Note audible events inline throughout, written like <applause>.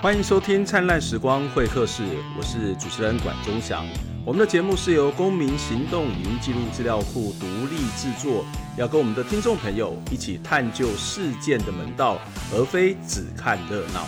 欢迎收听《灿烂时光会客室》，我是主持人管中祥。我们的节目是由公民行动影音记录资料库独立制作，要跟我们的听众朋友一起探究事件的门道，而非只看热闹。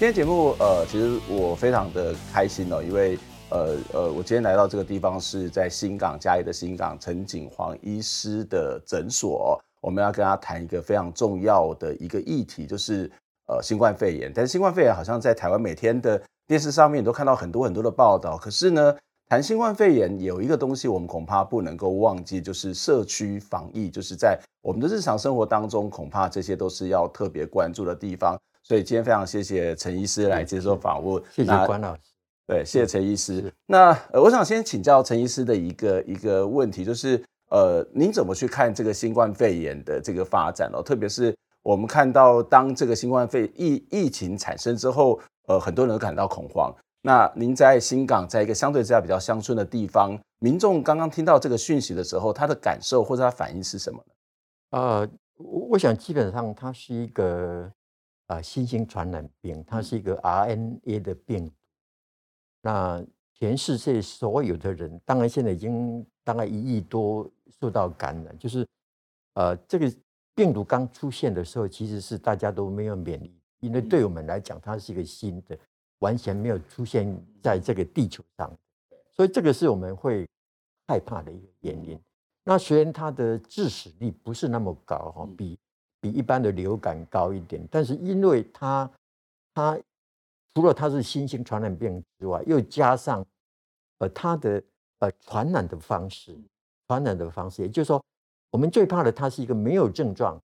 今天节目，呃，其实我非常的开心哦，因为。呃呃，我今天来到这个地方是在新港嘉义的新港陈景煌医师的诊所，我们要跟他谈一个非常重要的一个议题，就是呃新冠肺炎。但是新冠肺炎好像在台湾每天的电视上面都看到很多很多的报道，可是呢，谈新冠肺炎有一个东西我们恐怕不能够忘记，就是社区防疫，就是在我们的日常生活当中，恐怕这些都是要特别关注的地方。所以今天非常谢谢陈医师来接受访问，谢谢关老师。对，谢谢陈医师。那呃，我想先请教陈医师的一个一个问题，就是呃，您怎么去看这个新冠肺炎的这个发展哦？特别是我们看到，当这个新冠肺疫疫情产生之后，呃，很多人都感到恐慌。那您在新港，在一个相对之下比较乡村的地方，民众刚刚听到这个讯息的时候，他的感受或者他反应是什么呢？呃，我想基本上它是一个啊、呃、新型传染病，它是一个 RNA 的病。那全世界所有的人，当然现在已经大概一亿多受到感染，就是，呃，这个病毒刚出现的时候，其实是大家都没有免疫，因为对我们来讲，它是一个新的，完全没有出现在这个地球上，所以这个是我们会害怕的一个原因。那虽然它的致死率不是那么高哈，比比一般的流感高一点，但是因为它它。除了它是新型传染病之外，又加上，呃，它的呃传染的方式，传染的方式，也就是说，我们最怕的，它是一个没有症状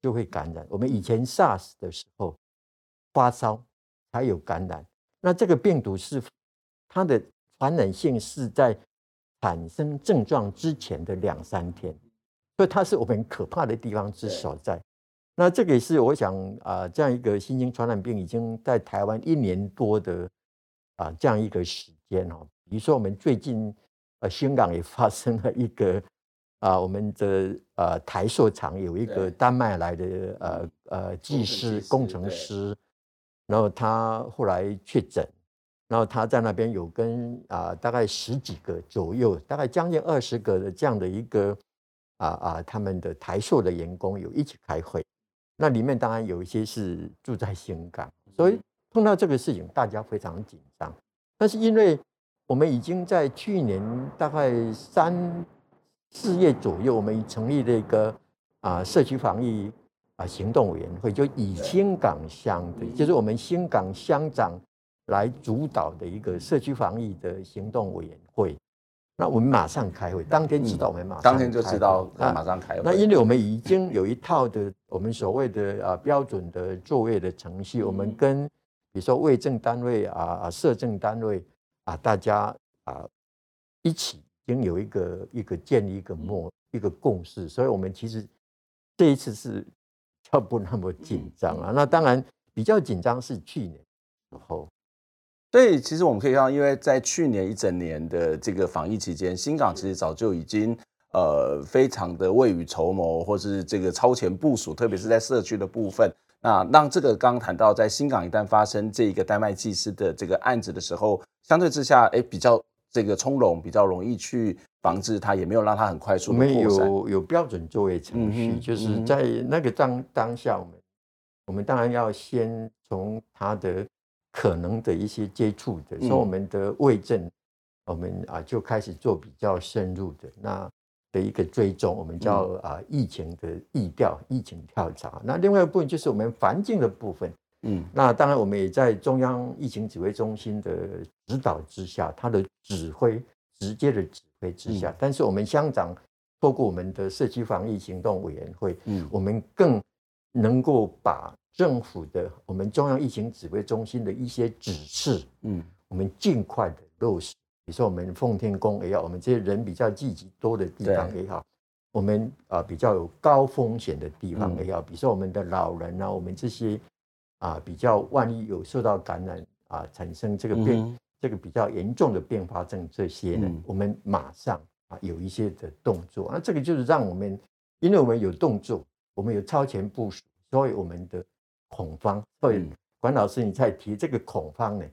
就会感染。我们以前 SARS 的时候，发烧才有感染，那这个病毒是它的传染性是在产生症状之前的两三天，所以它是我们可怕的地方之所在。那这个也是我想啊，这样一个新型传染病已经在台湾一年多的啊这样一个时间哦。比如说我们最近呃香港也发生了一个啊，我们的呃台塑厂有一个丹麦来的呃呃技师工程师，然后他后来确诊，然后他在那边有跟啊大概十几个左右，大概将近二十个的这样的一个啊啊他们的台塑的员工有一起开会。那里面当然有一些是住在新港，所以碰到这个事情，大家非常紧张。但是因为我们已经在去年大概三四月左右，我们成立了一个啊社区防疫啊行动委员会，就以新港乡的，就是我们新港乡长来主导的一个社区防疫的行动委员会。那我们马上开会，当天知道我们马上、嗯、当天就知道，那马上开会。那因为我们已经有一套的我们所谓的啊标准的作业的程序，我们跟比如说卫政单位啊啊社政单位啊大家啊一起已经有一个一个建立一个默一个共识，所以我们其实这一次是 <laughs> 要不那么紧张啊。那当然比较紧张是去年时候。所以其实我们可以看到，因为在去年一整年的这个防疫期间，新港其实早就已经呃非常的未雨绸缪，或是这个超前部署，特别是在社区的部分。那让这个刚刚谈到，在新港一旦发生这一个丹麦技师的这个案子的时候，相对之下，哎，比较这个从容，比较容易去防治它，也没有让它很快速的扩散。我们有有标准作业程序，就是在那个当当下，我们我们当然要先从它的。可能的一些接触的，所以我们的卫政，我们啊就开始做比较深入的那的一个追踪，我们叫啊疫情的疫调、疫情调查。那另外一部分就是我们环境的部分，嗯，那当然我们也在中央疫情指挥中心的指导之下，他的指挥直接的指挥之下，但是我们乡长透过我们的社区防疫行动委员会，嗯，我们更能够把。政府的我们中央疫情指挥中心的一些指示，嗯，我们尽快的落实。比如说我们奉天宫也好，我们这些人比较聚集多的地方也好，我们啊比较有高风险的地方也好，比如说我们的老人啊，我们这些啊比较万一有受到感染啊，产生这个变这个比较严重的并发症这些呢，我们马上啊有一些的动作。那这个就是让我们因为我们有动作，我们有超前部署，所以我们的恐慌，所以管老师你在提这个恐慌呢，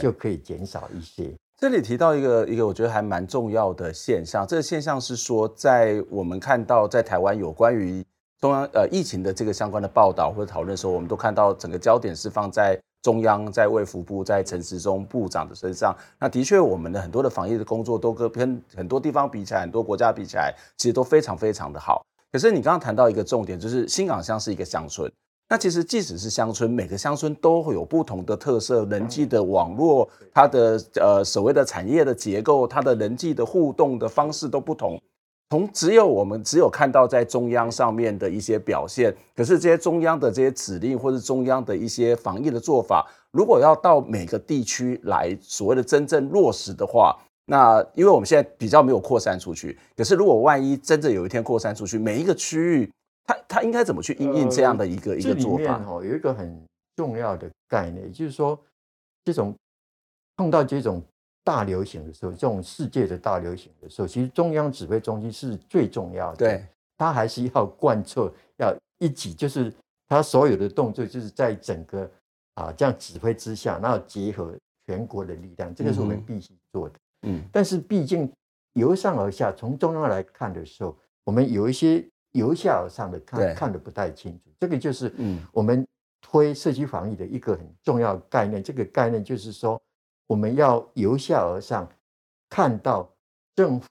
就可以减少一些。这里提到一个一个我觉得还蛮重要的现象，这个现象是说，在我们看到在台湾有关于中央呃疫情的这个相关的报道或者讨论的时候，我们都看到整个焦点是放在中央，在卫福部，在陈时中部长的身上。那的确，我们的很多的防疫的工作都跟很多地方比起来，很多国家比起来，其实都非常非常的好。可是你刚刚谈到一个重点，就是新港乡是一个乡村。那其实即使是乡村，每个乡村都会有不同的特色，人际的网络，它的呃所谓的产业的结构，它的人际的互动的方式都不同。从只有我们只有看到在中央上面的一些表现，可是这些中央的这些指令或是中央的一些防疫的做法，如果要到每个地区来所谓的真正落实的话，那因为我们现在比较没有扩散出去，可是如果万一真的有一天扩散出去，每一个区域。他他应该怎么去应应这样的一个、呃、一个做法？哦，有一个很重要的概念，就是说，这种碰到这种大流行的时候，这种世界的大流行的时候，其实中央指挥中心是最重要的。对，<laughs> 他还是要 <laughs> 贯彻，要一起，就是他所有的动作，就是在整个啊这样指挥之下，然后结合全国的力量，这个是我们必须做的。嗯，但是毕竟由上而下，从中央来看的时候，我们有一些。由下而上的看看的不太清楚，这个就是我们推社区防疫的一个很重要概念。这个概念就是说，我们要由下而上看到政府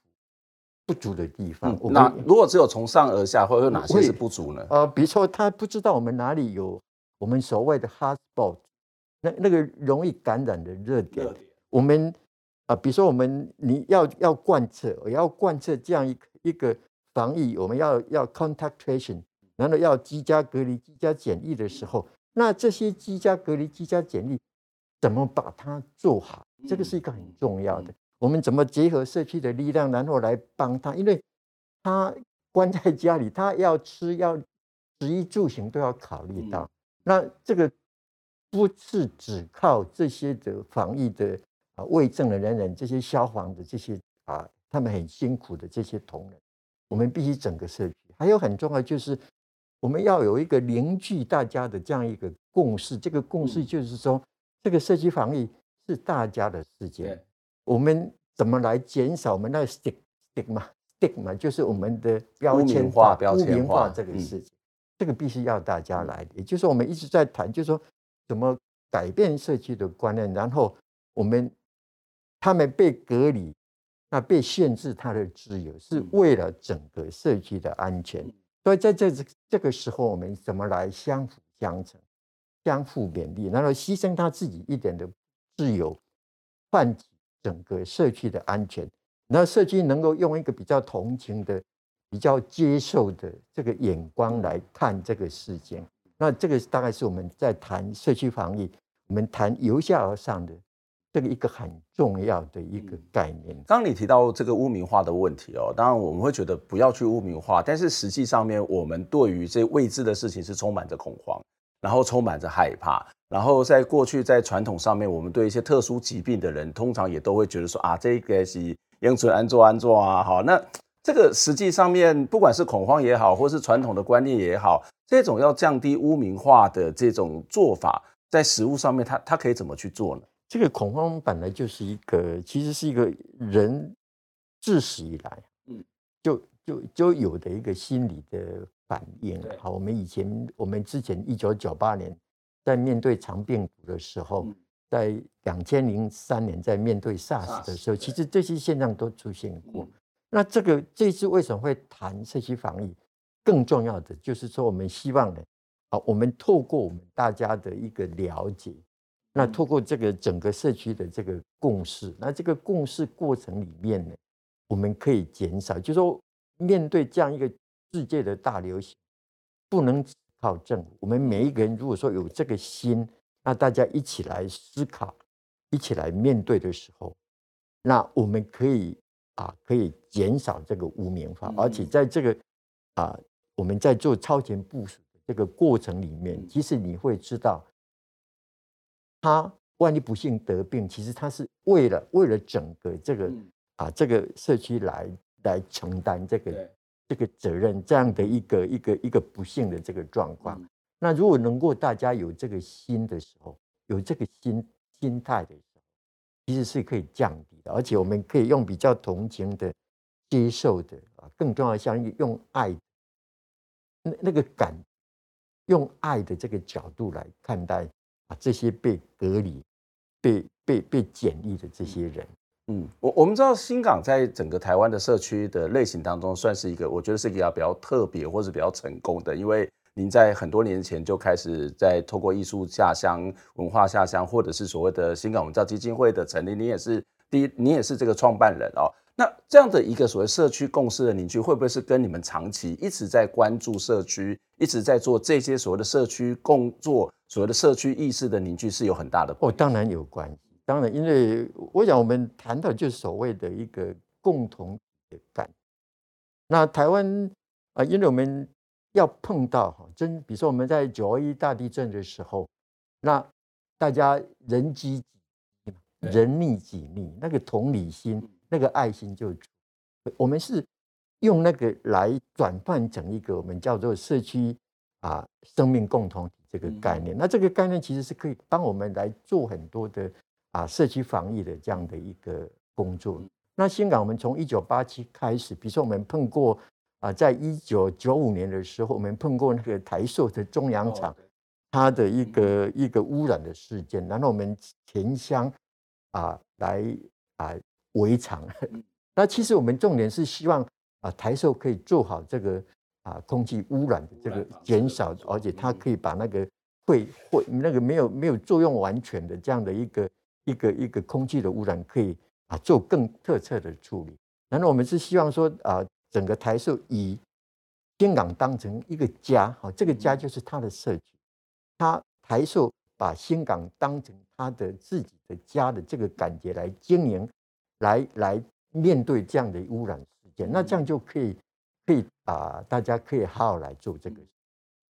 不足的地方。那如果只有从上而下，会有哪些是不足呢？呃，比如说他不知道我们哪里有我们所谓的 hot spot，那那个容易感染的热点。我们啊，比如说我们你要要贯彻，我要贯彻这样一个一个。防疫，我们要要 contact tracing，然后要居家隔离、居家检疫的时候，那这些居家隔离、居家检疫怎么把它做好？这个是一个很重要的。我们怎么结合社区的力量，然后来帮他？因为他关在家里，他要吃、要食衣住行都要考虑到。那这个不是只靠这些的防疫的啊，卫生的人人、这些消防的这些啊，他们很辛苦的这些同仁。我们必须整个社区，还有很重要就是，我们要有一个凝聚大家的这样一个共识。这个共识就是说，这个社区防疫是大家的事情。我们怎么来减少我们那个 stigma stigma，就是我们的标签化、标签化这个事情。这个必须要大家来，也就是，我们一直在谈，就是说怎么改变社区的观念，然后我们他们被隔离。那被限制他的自由，是为了整个社区的安全。所以在这这个时候，我们怎么来相辅相成、相互勉励，然后牺牲他自己一点的自由，换取整个社区的安全。那社区能够用一个比较同情的、比较接受的这个眼光来看这个事件。那这个大概是我们在谈社区防疫，我们谈由下而上的。这个一个很重要的一个概念。刚刚你提到这个污名化的问题哦，当然我们会觉得不要去污名化，但是实际上面我们对于这未知的事情是充满着恐慌，然后充满着害怕，然后在过去在传统上面，我们对一些特殊疾病的人，通常也都会觉得说啊，这个是应存安坐安坐啊，好，那这个实际上面不管是恐慌也好，或是传统的观念也好，这种要降低污名化的这种做法，在实物上面，它它可以怎么去做呢？这个恐慌本来就是一个，其实是一个人自始以来，嗯，就就就有的一个心理的反应。好，我们以前，我们之前一九九八年在面对肠病毒的时候，在两千零三年在面对 SARS 的时候，其实这些现象都出现过。那这个这次为什么会谈社区防疫？更重要的就是说，我们希望呢，好，我们透过我们大家的一个了解。那透过这个整个社区的这个共识，那这个共识过程里面呢，我们可以减少，就是说面对这样一个世界的大流行，不能只靠政府。我们每一个人如果说有这个心，那大家一起来思考，一起来面对的时候，那我们可以啊，可以减少这个污名化，而且在这个啊，我们在做超前部署的这个过程里面，其实你会知道。他万一不幸得病，其实他是为了为了整个这个啊这个社区来来承担这个这个责任，这样的一个一个一个不幸的这个状况。那如果能够大家有这个心的时候，有这个心心态的时候，其实是可以降低的，而且我们可以用比较同情的、接受的啊，更重要的像用爱那那个感，用爱的这个角度来看待啊这些被隔离、被被被检疫的这些人。嗯，我我们知道新港在整个台湾的社区的类型当中，算是一个我觉得是一个比较特别或是比较成功的，因为您在很多年前就开始在透过艺术下乡、文化下乡，或者是所谓的新港文教基金会的成立，你也是第一，你也是这个创办人哦。那这样的一个所谓社区共识的凝聚，会不会是跟你们长期一直在关注社区，一直在做这些所谓的社区工作、所谓的社区意识的凝聚是有很大的？哦，当然有关系。当然，因为我想我们谈到就是所谓的一个共同的感。那台湾啊，因为我们要碰到哈，真比如说我们在九二一大地震的时候，那大家人机，人溺己溺，那个同理心、那个爱心就，我们是用那个来转换成一个我们叫做社区啊生命共同体这个概念。那这个概念其实是可以帮我们来做很多的。啊，社区防疫的这样的一个工作。那香港，我们从一九八七开始，比如说我们碰过啊，在一九九五年的时候，我们碰过那个台塑的中央厂，它的一个一个污染的事件，然后我们前乡啊来啊围场。<laughs> 那其实我们重点是希望啊台塑可以做好这个啊空气污染的这个减少，而且它可以把那个会会那个没有没有作用完全的这样的一个。一个一个空气的污染可以啊做更特色的处理。然后我们是希望说啊，整个台塑以新港当成一个家，哈，这个家就是他的社区。他台塑把新港当成他的自己的家的这个感觉来经营，来来面对这样的污染事件，那这样就可以可以啊，大家可以好好来做这个。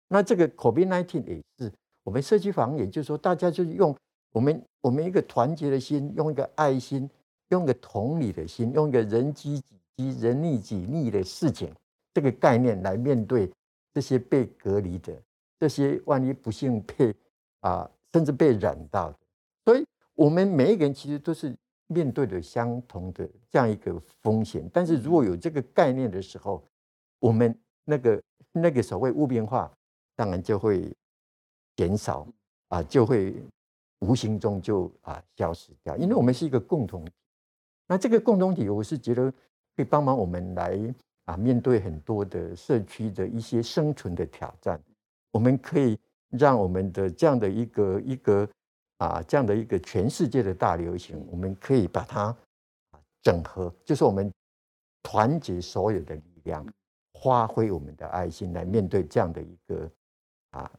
那这个 COVID-19 也是我们社区防疫，也就是说大家就是用。我们我们一个团结的心，用一个爱心，用一个同理的心，用一个人机己机、人溺己溺的事情这个概念来面对这些被隔离的，这些万一不幸被啊甚至被染到的，所以我们每一个人其实都是面对的相同的这样一个风险。但是如果有这个概念的时候，我们那个那个所谓污变化，当然就会减少啊，就会。无形中就啊消失掉，因为我们是一个共同体。那这个共同体，我是觉得可以帮忙我们来啊面对很多的社区的一些生存的挑战。我们可以让我们的这样的一个一个啊这样的一个全世界的大流行，我们可以把它整合，就是我们团结所有的力量，发挥我们的爱心来面对这样的一个啊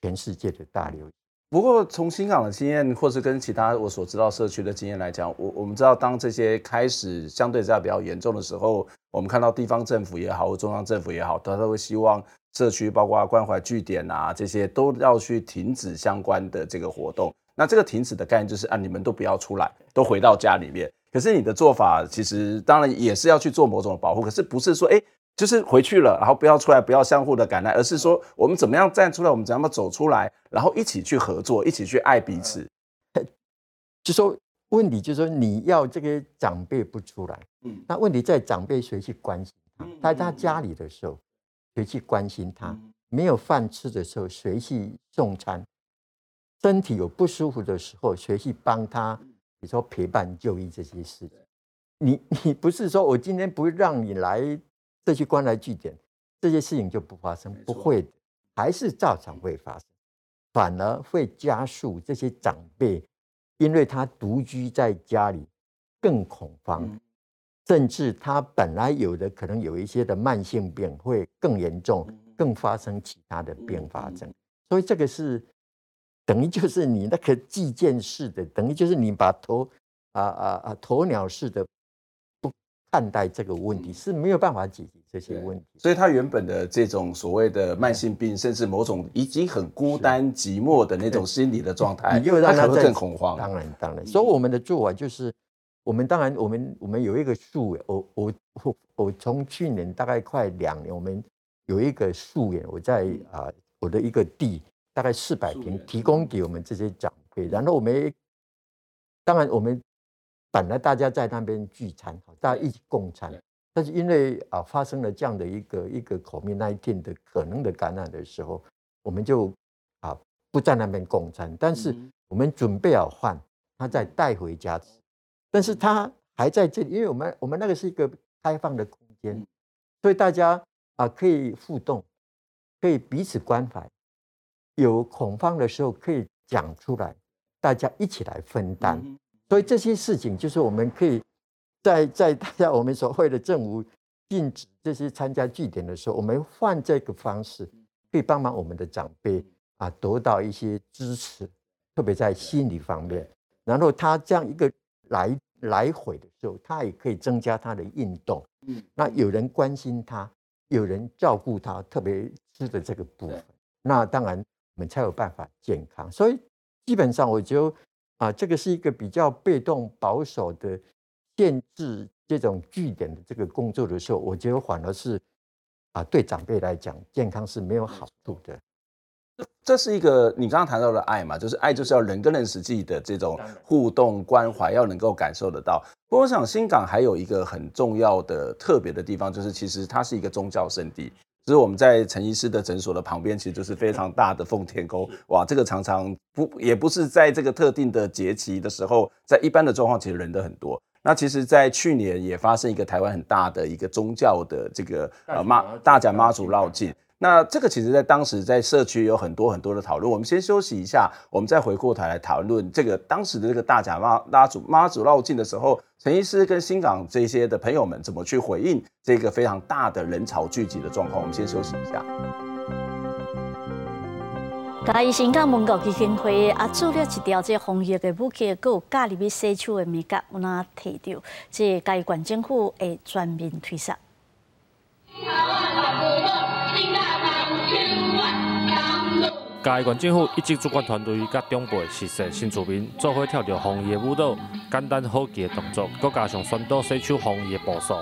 全世界的大流行。不过，从新港的经验，或是跟其他我所知道社区的经验来讲，我我们知道，当这些开始相对在比较严重的时候，我们看到地方政府也好，或中央政府也好，他都会希望社区包括关怀据点啊，这些都要去停止相关的这个活动。那这个停止的概念就是啊，你们都不要出来，都回到家里面。可是你的做法其实当然也是要去做某种保护，可是不是说哎。诶就是回去了，然后不要出来，不要相互的感染，而是说我们怎么样站出来，我们怎么样走出来，然后一起去合作，一起去爱彼此。就说问题就是说你要这个长辈不出来，嗯，那问题在长辈谁去关心他？在他家里的时候，谁去关心他？没有饭吃的时候，谁去送餐？身体有不舒服的时候，谁去帮他？比如说陪伴就医这些事情，你你不是说我今天不让你来。这些关爱据点，这些事情就不发生，不会的，还是照常会发生，反而会加速这些长辈，因为他独居在家里更恐慌，甚至他本来有的可能有一些的慢性病会更严重，更发生其他的并发症，所以这个是等于就是你那个计件式的，等于就是你把鸵啊啊啊鸵鸟式的不。看待这个问题是没有办法解决这些问题，所以他原本的这种所谓的慢性病，甚至某种已经很孤单寂寞的那种心理的状态，你又让他更恐慌。当然，当然，所以我们的做法就是我们当然我们我们有一个树，我我我我从去年大概快两年，我们有一个树园，我在啊我的一个地大概四百平，提供给我们这些长辈。然后我们当然我们本来大家在那边聚餐，大家一起共餐。但是因为啊发生了这样的一个一个 COVID-19 的可能的感染的时候，我们就啊不在那边共餐。但是我们准备好饭，他再带回家吃。但是他还在这里，因为我们我们那个是一个开放的空间，所以大家啊可以互动，可以彼此关怀，有恐慌的时候可以讲出来，大家一起来分担。所以这些事情就是我们可以。在 <laughs> 在大家我们所谓的政府禁止这些参加祭典的时候，我们换这个方式，可以帮忙我们的长辈啊得到一些支持，特别在心理方面。然后他这样一个来来回的时候，他也可以增加他的运动。嗯，那有人关心他，有人照顾他，特别吃的这个部分，那当然我们才有办法健康。所以基本上，我觉得啊，这个是一个比较被动保守的。限制这种据点的这个工作的时候，我觉得反而是啊，对长辈来讲，健康是没有好处的。这是一个你刚刚谈到的爱嘛，就是爱就是要人跟人实际的这种互动关怀，要能够感受得到。不过我想新港还有一个很重要的特别的地方，就是其实它是一个宗教圣地。就是我们在陈医师的诊所的旁边，其实就是非常大的奉天宫。哇，这个常常不也不是在这个特定的节期的时候，在一般的状况，其实人都很多。那其实，在去年也发生一个台湾很大的一个宗教的这个呃妈大甲妈祖绕境。那这个其实，在当时在社区有很多很多的讨论。我们先休息一下，我们再回过头来讨论这个当时的这个大甲妈妈祖妈祖绕境的时候，陈医师跟新港这些的朋友们怎么去回应这个非常大的人潮聚集的状况。我们先休息一下。嘉义新港文教基金会啊，做了一条这防疫的武器，阁有加入去西区的美角，有哪提到？这嘉义县政府会全面推动。嘉义县政府一直主管团队甲长辈、实习新住民做伙跳着防疫舞蹈，简单好记的动作，阁加上宣导洗手防疫的步数。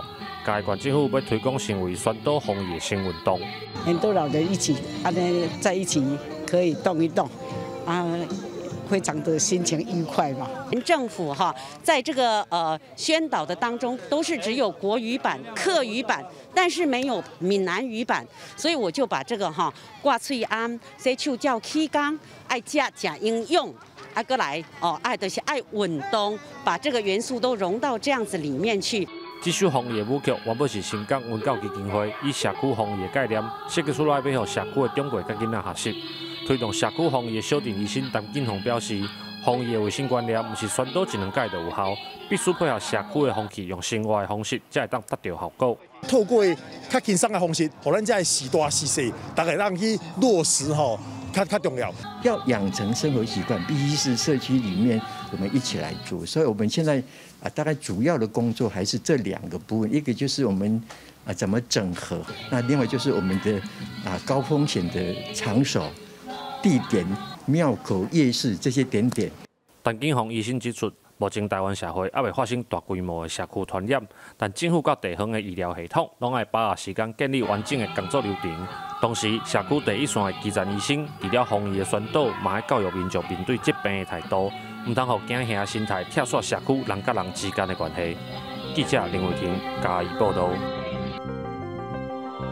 嘉义县政府要推广成为宣导防疫的新运动。很多老人一起，安尼在一起。可以动一动，啊，非常的心情愉快嘛。政府哈，在这个呃宣导的当中，都是只有国语版、客语版，但是没有闽南语版，所以我就把这个哈挂翠安，这就叫起工，爱加加应用，阿哥来哦，爱的是爱稳东，把这个元素都融到这样子里面去。这首防疫舞曲原本是新港文教基金会以社区防疫的概念设计出来，要让社区的长辈跟囡仔学习。推动社区防疫的小 dinero 医生陈金红表示，防疫的卫生观念不是宣导一两届就有效，必须配合社区的风气，用生活的方式才会当达到效果。透过较轻松的方式，让咱这些时大时细，大家让去落实吼，较较重要。要养成生活习惯，必须是社区里面我们一起来做。所以我们现在啊，大概主要的工作还是这两个部分，一个就是我们啊怎么整合，那另外就是我们的啊高风险的场所。地点、庙口、夜市这些点点。陈金红医生指出，目前台湾社会还未发生大规模的社区传染，但政府和地方的医疗系统拢爱把握时间建立完整的工作流程。同时，社区第一线的基层医生除了防疫的宣导，嘛爱教育民众面对疾病的态度，唔通让惊吓心态拆散社区人甲人之间的关系。记者林伟霆嘉义报道。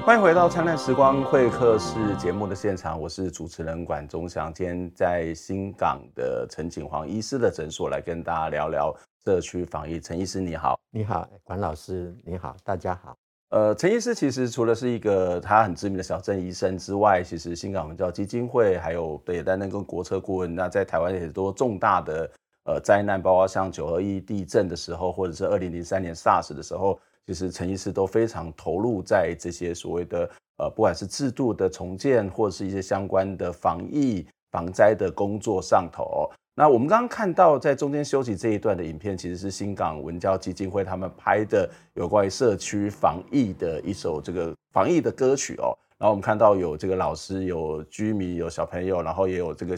欢迎回到《灿烂时光会客室》节目的现场，我是主持人管中祥。今天在新港的陈景煌医师的诊所来跟大家聊聊社区防疫。陈医师你好，你好，管老师你好，大家好。呃，陈医师其实除了是一个他很知名的小镇医生之外，其实新港文教基金会还有也担任跟国策顾问。那在台湾很多重大的呃灾难，包括像九二一地震的时候，或者是二零零三年 SARS 的时候。其实陈医师都非常投入在这些所谓的呃，不管是制度的重建，或者是一些相关的防疫防灾的工作上头。那我们刚刚看到在中间休息这一段的影片，其实是新港文教基金会他们拍的有关于社区防疫的一首这个防疫的歌曲哦。然后我们看到有这个老师、有居民、有小朋友，然后也有这个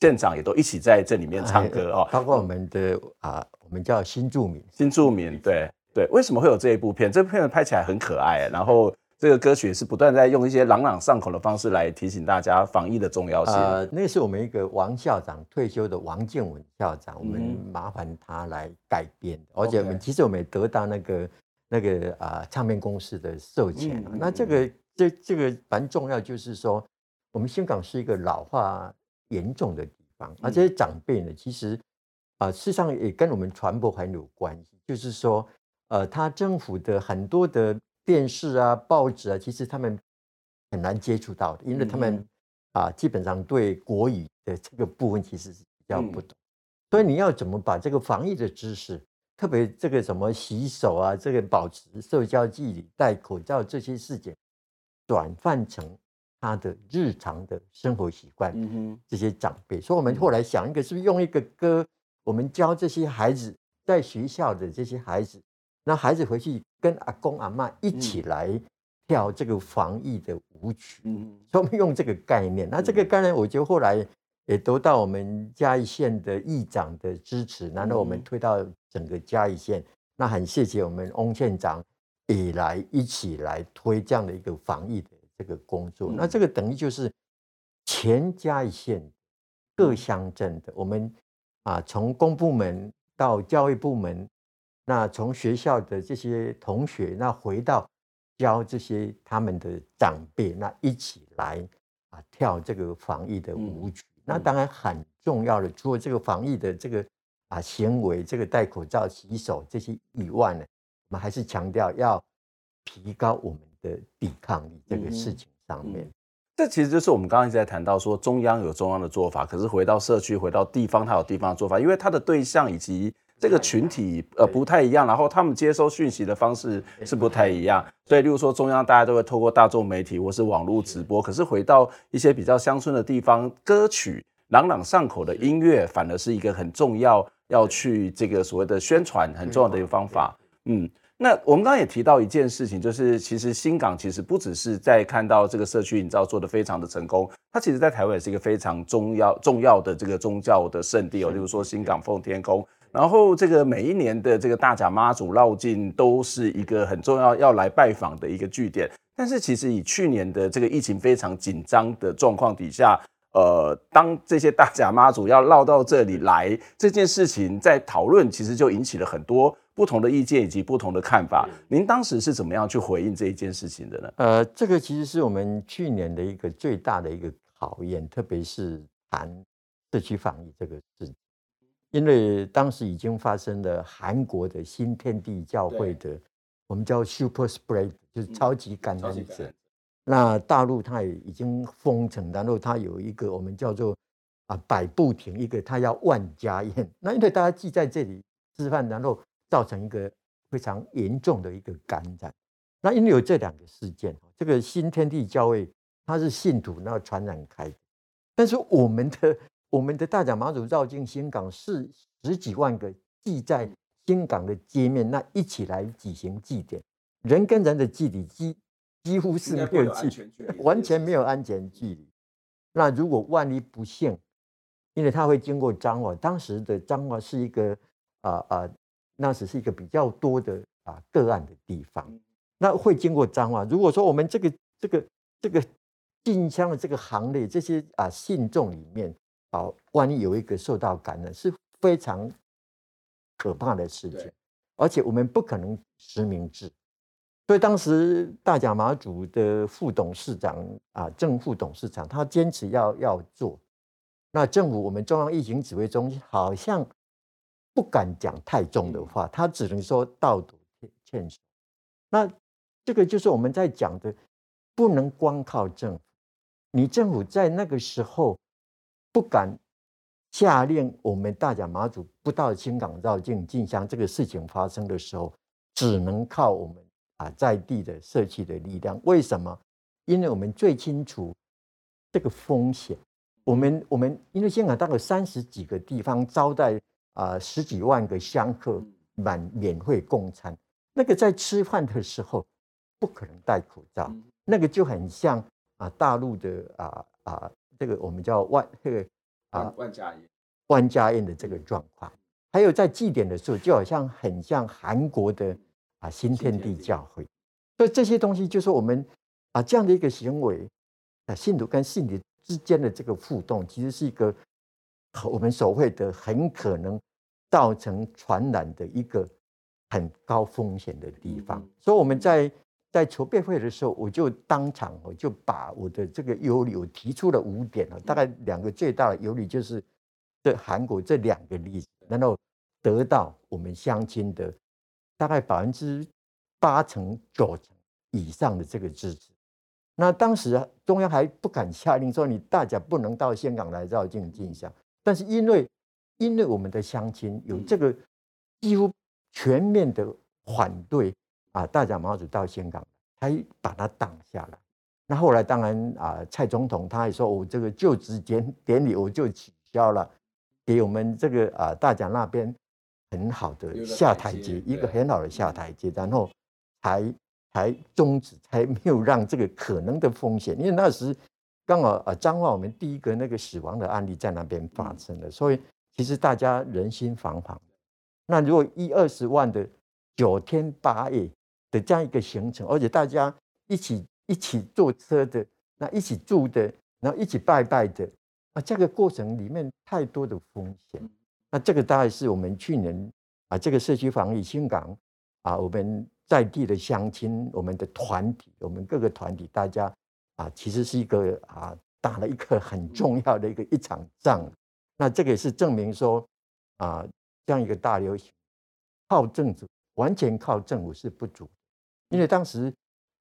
县长也都一起在这里面唱歌哦，包括我们的啊，我们叫新住民，新住民，对对，为什么会有这一部片？这部片拍起来很可爱，然后。这个歌曲是不断在用一些朗朗上口的方式来提醒大家防疫的重要性。呃，那是我们一个王校长退休的王建文校长，我们麻烦他来改编，嗯、而且我们其实我们也得到那个那个啊、呃、唱片公司的授权。嗯、那这个这这个蛮重要，就是说我们香港是一个老化严重的地方，而这些长辈呢，其实啊、呃、事实上也跟我们传播很有关系，就是说呃，他政府的很多的。电视啊、报纸啊，其实他们很难接触到的，因为他们啊，基本上对国语的这个部分其实是比较不懂。所以你要怎么把这个防疫的知识，特别这个什么洗手啊、这个保持社交距离、戴口罩这些事情，转换成他的日常的生活习惯。嗯哼，这些长辈，所以我们后来想一个，是不是用一个歌，我们教这些孩子在学校的这些孩子。那孩子回去跟阿公阿嬷一起来跳这个防疫的舞曲，嗯，所以我们用这个概念。那这个概念，我觉得后来也得到我们嘉义县的议长的支持，然后我们推到整个嘉义县。那很谢谢我们翁县长也来一起来推这样的一个防疫的这个工作。那这个等于就是全嘉义县各乡镇的我们啊，从公部门到教育部门。那从学校的这些同学，那回到教这些他们的长辈，那一起来啊跳这个防疫的舞曲。那当然很重要的，除了这个防疫的这个啊行为，这个戴口罩、洗手这些以外呢，我们还是强调要提高我们的抵抗力这个事情上面。这其实就是我们刚刚一直在谈到说，中央有中央的做法，可是回到社区、回到地方，它有地方的做法，因为它的对象以及。这个群体呃不太一样，然后他们接收讯息的方式是不太一样，所以例如说中央大家都会透过大众媒体或是网络直播，可是回到一些比较乡村的地方，歌曲朗朗上口的音乐反而是一个很重要要去这个所谓的宣传很重要的一个方法。嗯，那我们刚刚也提到一件事情，就是其实新港其实不只是在看到这个社区营造做得非常的成功，它其实在台湾也是一个非常重要重要的这个宗教的圣地哦，例如说新港奉天宫。然后这个每一年的这个大甲妈祖绕境都是一个很重要要来拜访的一个据点，但是其实以去年的这个疫情非常紧张的状况底下，呃，当这些大甲妈祖要绕到这里来这件事情在讨论，其实就引起了很多不同的意见以及不同的看法。您当时是怎么样去回应这一件事情的呢？呃，这个其实是我们去年的一个最大的一个考验，特别是谈社区防疫这个事。因为当时已经发生了韩国的新天地教会的，我们叫 Super Spread，就是超级感染者。那大陆它也已经封城，然后它有一个我们叫做啊百步亭，一个它要万家宴。<laughs> 那因为大家聚在这里吃饭，然后造成一个非常严重的一个感染。那因为有这两个事件，这个新天地教会它是信徒那传染开的，但是我们的。我们的大甲妈祖绕境新港是十几万个祭在新港的街面，那一起来举行祭典，人跟人的距离几几乎是没有距离，完全没有安全距离。那如果万一不幸，因为他会经过彰化，当时的彰化是一个啊啊，那时是一个比较多的啊个案的地方，那会经过彰化。如果说我们这个这个这个进香的这个行列，这些啊信众里面。好，万一有一个受到感染，是非常可怕的事情，而且我们不可能实名制，所以当时大甲马祖的副董事长啊，正副董事长，他坚持要要做，那政府我们中央疫情指挥中心好像不敢讲太重的话，他只能说道德劝说。那这个就是我们在讲的，不能光靠政府，你政府在那个时候。不敢下令我们大甲妈祖不到新港绕境进香，这个事情发生的时候，只能靠我们啊在地的社区的力量。为什么？因为我们最清楚这个风险。我们我们因为香港大概三十几个地方招待啊十几万个香客满免费供餐，那个在吃饭的时候不可能戴口罩，那个就很像啊大陆的啊啊。这个我们叫万这个啊万家宴万家宴的这个状况，还有在祭典的时候，就好像很像韩国的啊新天地教会，所以这些东西就是我们啊这样的一个行为啊信徒跟信徒之间的这个互动，其实是一个我们所谓的很可能造成传染的一个很高风险的地方，所以我们在。在筹备会的时候，我就当场我就把我的这个忧虑，我提出了五点啊，大概两个最大的忧虑就是这韩国这两个例子，然后得到我们乡亲的大概百分之八成九成以上的这个支持。那当时中央还不敢下令说你大家不能到香港来绕境进香，但是因为因为我们的乡亲有这个几乎全面的反对。啊，大甲妈祖到香港，他把他挡下来。那后来当然啊，蔡总统他也说，我这个就职典典礼我就取消了，给我们这个啊大甲那边很好的下台阶，一个很好的下台阶，然后才才终止，才没有让这个可能的风险，因为那时刚好啊彰化我们第一个那个死亡的案例在那边发生了，所以其实大家人心惶惶。那如果一二十万的九天八夜。的这样一个行程，而且大家一起一起坐车的，那一起住的，然后一起拜拜的，啊，这个过程里面太多的风险。那这个大概是我们去年啊，这个社区防疫新港啊，我们在地的乡亲，我们的团体，我们各个团体，大家啊，其实是一个啊，打了一个很重要的一个一场仗。那这个也是证明说啊，这样一个大流行靠政府，完全靠政府是不足。因为当时，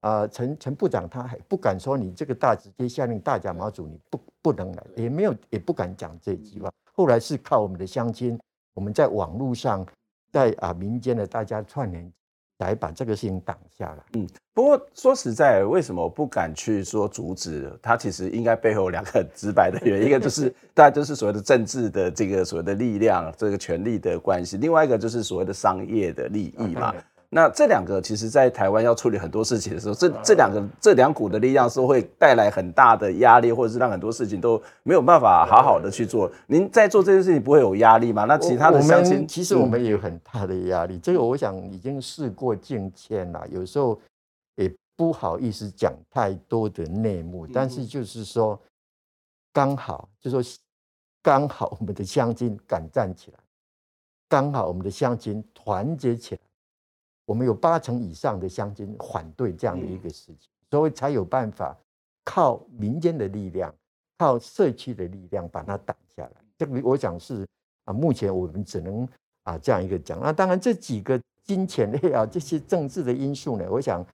啊，陈陈部长他还不敢说你这个大直接下令大甲妈祖你不不能来，也没有也不敢讲这句话。后来是靠我们的乡亲，我们在网络上，在啊民间的大家串联，来把这个事情挡下来。嗯，不过说实在，为什么我不敢去说阻止？他其实应该背后有两个很直白的原因，一个就是 <laughs> 大家就是所谓的政治的这个所谓的力量，这个权力的关系；另外一个就是所谓的商业的利益嘛。那这两个其实，在台湾要处理很多事情的时候，这这两个这两股的力量是会带来很大的压力，或者是让很多事情都没有办法好好的去做。您在做这件事情不会有压力吗？那其他的相亲，其实我们也有很大的压力。这个我想已经事过境迁了，有时候也不好意思讲太多的内幕。但是就是说，刚好就是说，刚好我们的乡亲敢站起来，刚好我们的乡亲团结起来。我们有八成以上的乡亲反对这样的一个事情，所以才有办法靠民间的力量，靠社区的力量把它挡下来。这个我想是啊，目前我们只能啊这样一个讲。那当然这几个金钱类啊这些政治的因素呢，我想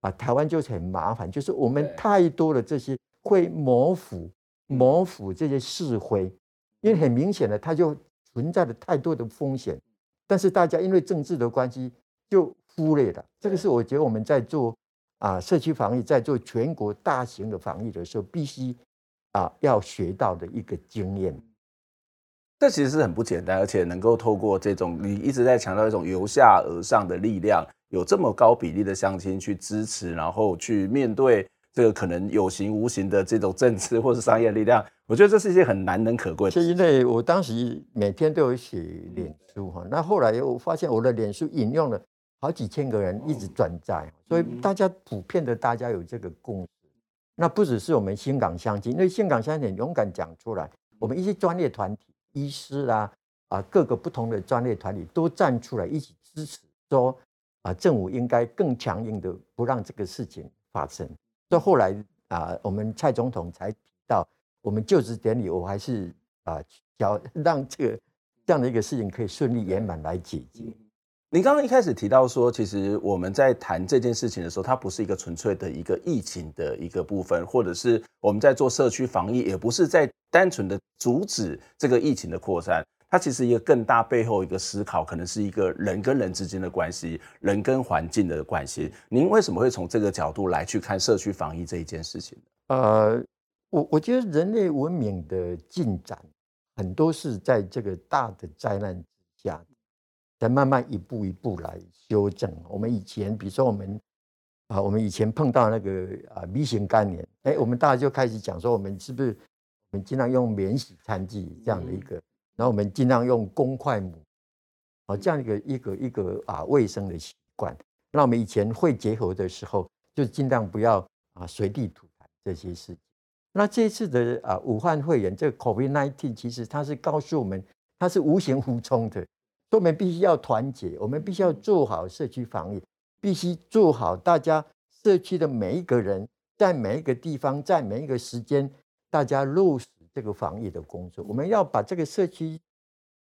啊台湾就是很麻烦，就是我们太多的这些会模糊模糊这些是非，因为很明显的它就存在着太多的风险，但是大家因为政治的关系。就忽略了，这个是我觉得我们在做啊社区防疫，在做全国大型的防疫的时候，必须啊要学到的一个经验。这其实是很不简单，而且能够透过这种你一直在强调一种由下而上的力量，有这么高比例的乡亲去支持，然后去面对这个可能有形无形的这种政治或是商业力量，我觉得这是一件很难能可贵的。是因为我当时每天都有写脸书哈，那后来我发现我的脸书引用了。好几千个人一直转载，所以大家普遍的大家有这个共识。那不只是我们新港乡亲，因为新港乡亲很勇敢讲出来，我们一些专业团体、医师啦啊，各个不同的专业团体都站出来一起支持，说啊，政府应该更强硬的不让这个事情发生。所以后来啊，我们蔡总统才提到，我们就职典礼，我还是啊，要让这个这样的一个事情可以顺利圆满来解决。您刚刚一开始提到说，其实我们在谈这件事情的时候，它不是一个纯粹的一个疫情的一个部分，或者是我们在做社区防疫，也不是在单纯的阻止这个疫情的扩散。它其实一个更大背后一个思考，可能是一个人跟人之间的关系，人跟环境的关系。您为什么会从这个角度来去看社区防疫这一件事情？呃，我我觉得人类文明的进展很多是在这个大的灾难之下。再慢慢一步一步来修正。我们以前，比如说我们啊，我们以前碰到那个啊 B 型肝炎，哎，我们大家就开始讲说，我们是不是我们尽量用免洗餐具这样的一个，然后我们尽量用公筷母，啊，这样一个一个一个啊卫生的习惯。那我们以前会结合的时候，就尽量不要啊随地吐痰这些事情。那这次的啊武汉肺炎这个 COVID-19，其实它是告诉我们，它是无形无踪的，所以我们必须要团结，我们必须要做好社区防疫，必须做好大家社区的每一个人，在每一个地方，在每一个时间，大家落实这个防疫的工作。我们要把这个社区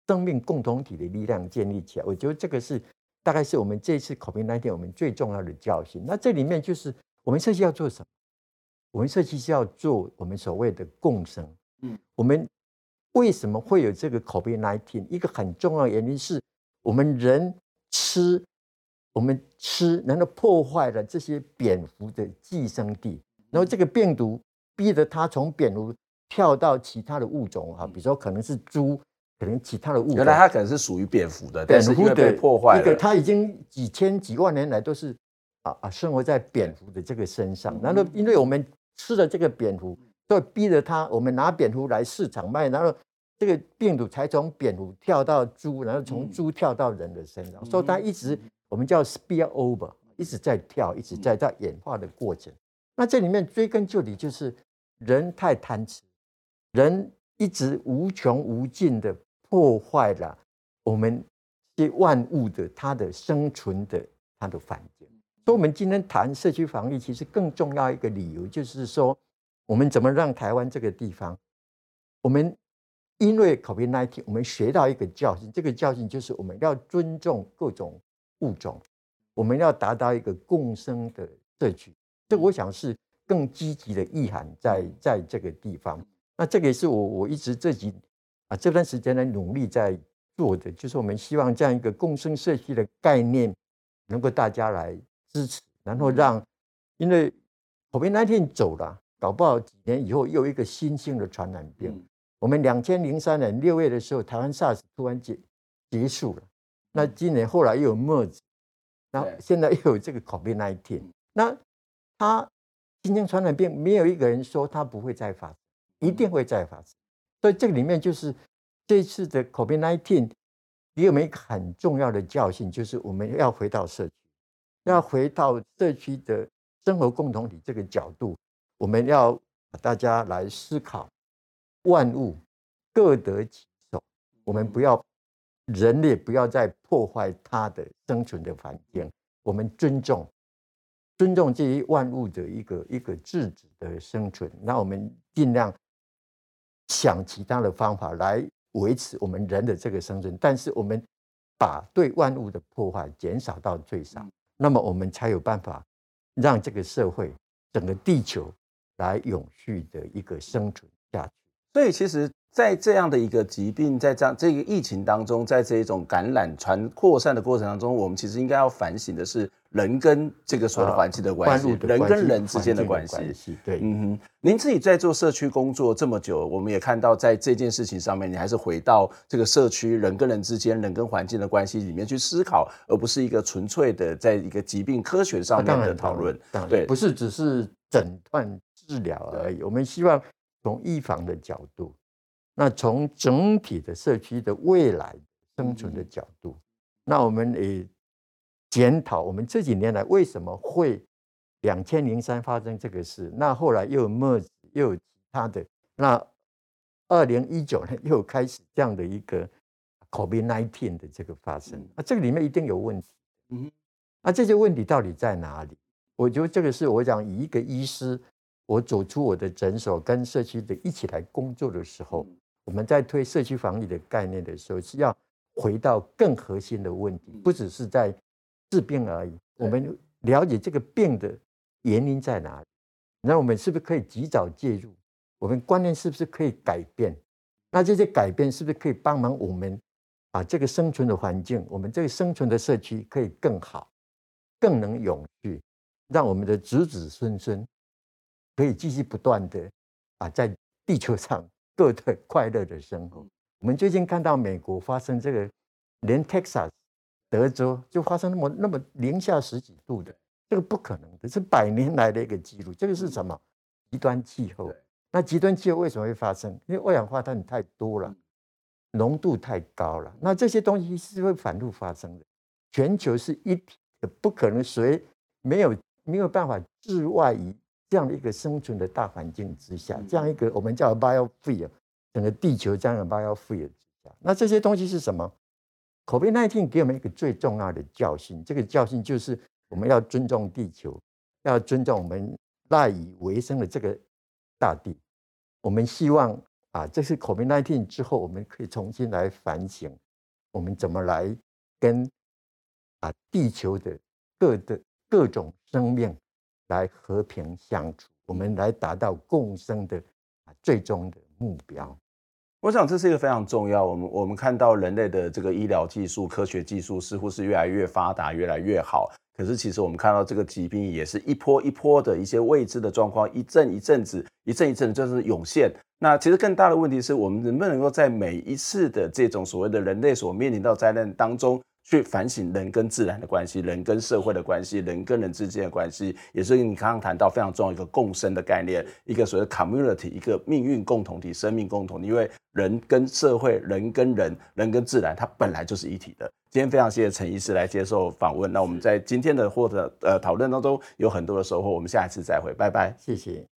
生命共同体的力量建立起来。我觉得这个是。大概是我们这次 COVID-19 我们最重要的教训。那这里面就是我们社区要做什么？我们社区是要做我们所谓的共生。嗯，我们为什么会有这个 COVID-19？一个很重要的原因是我们人吃，我们吃，然后破坏了这些蝙蝠的寄生地，然后这个病毒逼得它从蝙蝠跳到其他的物种啊，比如说可能是猪。可能其他的物种，原来它可能是属于蝙蝠的，但是因为被破坏了。一个它已经几千几万年来都是啊啊生活在蝙蝠的这个身上。然后因为我们吃了这个蝙蝠，所以逼着他，我们拿蝙蝠来市场卖，然后这个病毒才从蝙蝠跳到猪，然后从猪跳到人的身上。所以它一直我们叫 spill over，一直在跳，一直在在演化的过程。那这里面追根究底，就是人太贪吃，人一直无穷无尽的。破坏了我们这万物的它的生存的它的环境，所以，我们今天谈社区防疫，其实更重要一个理由就是说，我们怎么让台湾这个地方，我们因为 COVID-19，我们学到一个教训，这个教训就是我们要尊重各种物种，我们要达到一个共生的社区。这我想是更积极的意涵在在这个地方。那这个也是我我一直自己。啊，这段时间来，努力在做的，就是我们希望这样一个共生社区的概念，能够大家来支持，然后让，因为 COVID-19 走了，搞不好几年以后又一个新兴的传染病。我们两千零三年六月的时候，台湾 SARS 突然结结束了，那今年后来又有 MERS，然后现在又有这个 COVID-19，那它新兴传染病没有一个人说它不会再发生，一定会再发生。所以这个里面就是这次的 COVID-19 给我们一个很重要的教训，就是我们要回到社区，要回到社区的生活共同体这个角度，我们要大家来思考，万物各得其所，我们不要人类不要再破坏它的生存的环境，我们尊重尊重这些万物的一个一个自主的生存，那我们尽量。想其他的方法来维持我们人的这个生存，但是我们把对万物的破坏减少到最少，那么我们才有办法让这个社会、整个地球来永续的一个生存下去。所以，其实，在这样的一个疾病，在这样这个疫情当中，在这一种感染传扩散的过程当中，我们其实应该要反省的是。人跟这个所有的环境的关系，人跟人之间的关系，对，嗯哼。您自己在做社区工作这么久，我们也看到在这件事情上面，你还是回到这个社区人跟人之间、人跟环境的关系里面去思考，而不是一个纯粹的在一个疾病科学上面的讨论。对，不是只是诊断治疗而已。我们希望从预防的角度，那从整体的社区的未来生存的角度，那我们也。检讨我们这几年来为什么会两千零三发生这个事，那后来又有 merge 又有其他的，那二零一九年又开始这样的一个 COVID-19 的这个发生，那这个里面一定有问题。嗯，那这些问题到底在哪里？我觉得这个是我讲以一个医师，我走出我的诊所，跟社区的一起来工作的时候，我们在推社区防疫的概念的时候，是要回到更核心的问题，不只是在。治病而已，我们了解这个病的原因在哪里，那我们是不是可以及早介入？我们观念是不是可以改变？那这些改变是不是可以帮忙我们把这个生存的环境，我们这个生存的社区可以更好，更能永续，让我们的子子孙孙可以继续不断的啊，在地球上过得快乐的生活。我们最近看到美国发生这个，连 Texas。德州就发生那么那么零下十几度的，这个不可能的，是百年来的一个记录。这个是什么？极端气候。那极端气候为什么会发生？因为二氧化碳太多了，浓度太高了。那这些东西是会反复发生的。全球是一体的，不可能谁没有没有办法置外于这样的一个生存的大环境之下，这样一个我们叫 biosphere，整个地球这样的 biosphere 之下。那这些东西是什么？COVID-19 给我们一个最重要的教训，这个教训就是我们要尊重地球，要尊重我们赖以为生的这个大地。我们希望啊，这是 COVID-19 之后，我们可以重新来反省，我们怎么来跟啊地球的各的各种生命来和平相处，我们来达到共生的最终的目标。我想这是一个非常重要。我们我们看到人类的这个医疗技术、科学技术似乎是越来越发达、越来越好。可是，其实我们看到这个疾病也是一波一波的一些未知的状况，一阵一阵子，一阵一阵就是涌现。那其实更大的问题是我们能不能够在每一次的这种所谓的人类所面临到灾难当中，去反省人跟自然的关系，人跟社会的关系，人跟人之间的关系，也是你刚刚谈到非常重要一个共生的概念，一个所谓 community，一个命运共同体、生命共同体。因为人跟社会、人跟人、人跟自然，它本来就是一体的。今天非常谢谢陈医师来接受访问。那我们在今天的或者呃讨论当中有很多的收获，我们下一次再会，拜拜，谢谢。